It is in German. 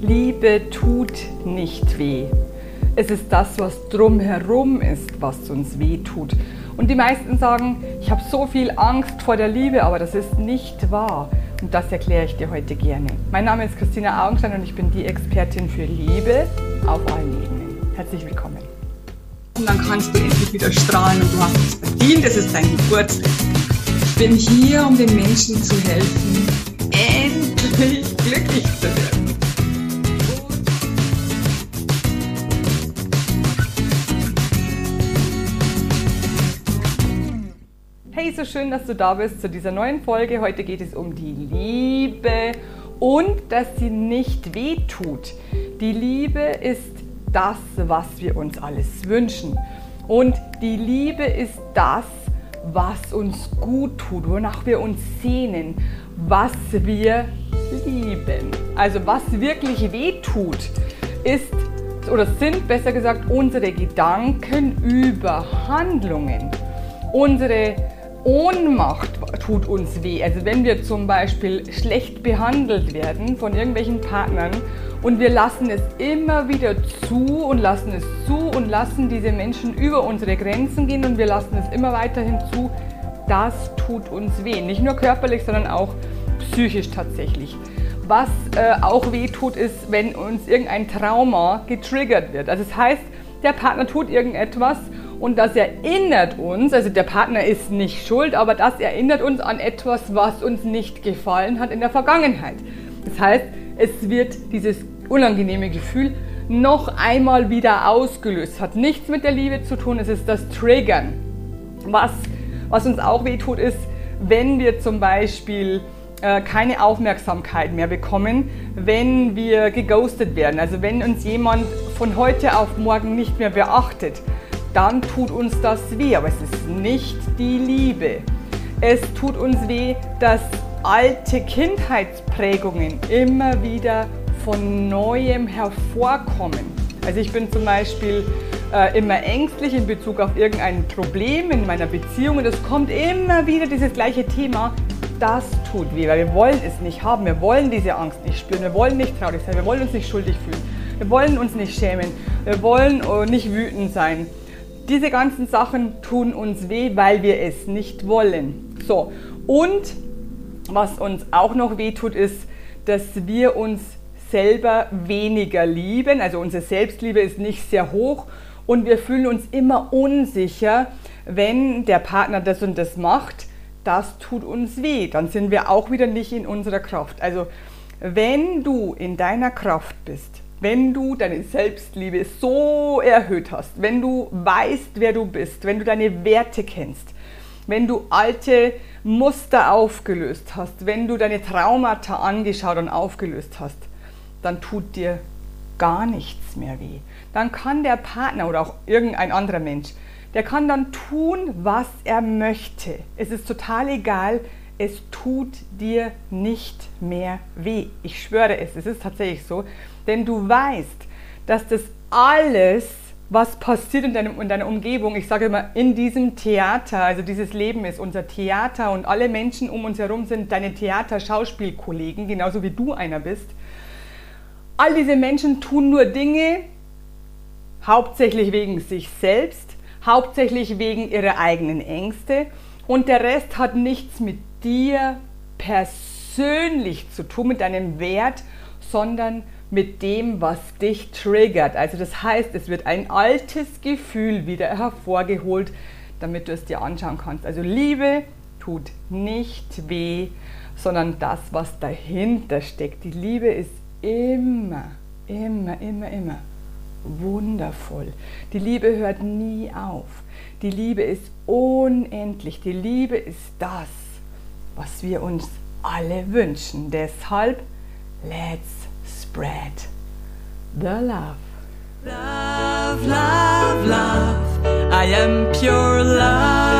Liebe tut nicht weh. Es ist das, was drumherum ist, was uns weh tut. Und die meisten sagen, ich habe so viel Angst vor der Liebe, aber das ist nicht wahr. Und das erkläre ich dir heute gerne. Mein Name ist Christina Augenstein und ich bin die Expertin für Liebe auf allen Ebenen. Herzlich willkommen. Und dann kannst du endlich wieder strahlen und du hast es verdient. Es ist dein Geburtstag. Ich bin hier, um den Menschen zu helfen, Hey, so schön, dass du da bist zu dieser neuen Folge. Heute geht es um die Liebe und dass sie nicht wehtut. Die Liebe ist das, was wir uns alles wünschen. Und die Liebe ist das, was uns gut tut, wonach wir uns sehnen, was wir lieben. Also was wirklich wehtut, ist oder sind besser gesagt unsere Gedanken über Handlungen, unsere Ohnmacht tut uns weh. Also wenn wir zum Beispiel schlecht behandelt werden von irgendwelchen Partnern und wir lassen es immer wieder zu und lassen es zu und lassen diese Menschen über unsere Grenzen gehen und wir lassen es immer weiterhin zu, das tut uns weh. Nicht nur körperlich, sondern auch psychisch tatsächlich. Was äh, auch weh tut, ist, wenn uns irgendein Trauma getriggert wird. Also das heißt, der Partner tut irgendetwas und das erinnert uns, also der Partner ist nicht schuld, aber das erinnert uns an etwas, was uns nicht gefallen hat in der Vergangenheit. Das heißt, es wird dieses unangenehme Gefühl noch einmal wieder ausgelöst. Hat nichts mit der Liebe zu tun, es ist das Triggern. Was, was uns auch wehtut, ist, wenn wir zum Beispiel äh, keine Aufmerksamkeit mehr bekommen, wenn wir geghostet werden. Also wenn uns jemand von heute auf morgen nicht mehr beachtet dann tut uns das weh. Aber es ist nicht die Liebe. Es tut uns weh, dass alte Kindheitsprägungen immer wieder von neuem hervorkommen. Also ich bin zum Beispiel äh, immer ängstlich in Bezug auf irgendein Problem in meiner Beziehung und es kommt immer wieder dieses gleiche Thema. Das tut weh, weil wir wollen es nicht haben. Wir wollen diese Angst nicht spüren. Wir wollen nicht traurig sein. Wir wollen uns nicht schuldig fühlen. Wir wollen uns nicht schämen. Wir wollen äh, nicht wütend sein. Diese ganzen Sachen tun uns weh, weil wir es nicht wollen. So, und was uns auch noch weh tut, ist, dass wir uns selber weniger lieben. Also unsere Selbstliebe ist nicht sehr hoch und wir fühlen uns immer unsicher, wenn der Partner das und das macht. Das tut uns weh. Dann sind wir auch wieder nicht in unserer Kraft. Also wenn du in deiner Kraft bist, wenn du deine Selbstliebe so erhöht hast, wenn du weißt, wer du bist, wenn du deine Werte kennst, wenn du alte Muster aufgelöst hast, wenn du deine Traumata angeschaut und aufgelöst hast, dann tut dir gar nichts mehr weh. Dann kann der Partner oder auch irgendein anderer Mensch, der kann dann tun, was er möchte. Es ist total egal, es tut dir nicht mehr weh. Ich schwöre es, es ist tatsächlich so. Denn du weißt, dass das alles, was passiert in, deinem, in deiner Umgebung, ich sage immer, in diesem Theater, also dieses Leben ist unser Theater und alle Menschen um uns herum sind deine Theater-Schauspielkollegen, genauso wie du einer bist. All diese Menschen tun nur Dinge, hauptsächlich wegen sich selbst, hauptsächlich wegen ihrer eigenen Ängste und der Rest hat nichts mit dir persönlich zu tun, mit deinem Wert, sondern mit dem, was dich triggert. Also das heißt, es wird ein altes Gefühl wieder hervorgeholt, damit du es dir anschauen kannst. Also Liebe tut nicht weh, sondern das, was dahinter steckt. Die Liebe ist immer, immer, immer, immer wundervoll. Die Liebe hört nie auf. Die Liebe ist unendlich. Die Liebe ist das, was wir uns alle wünschen. Deshalb, let's spread the love. Love, love, love. I am pure love.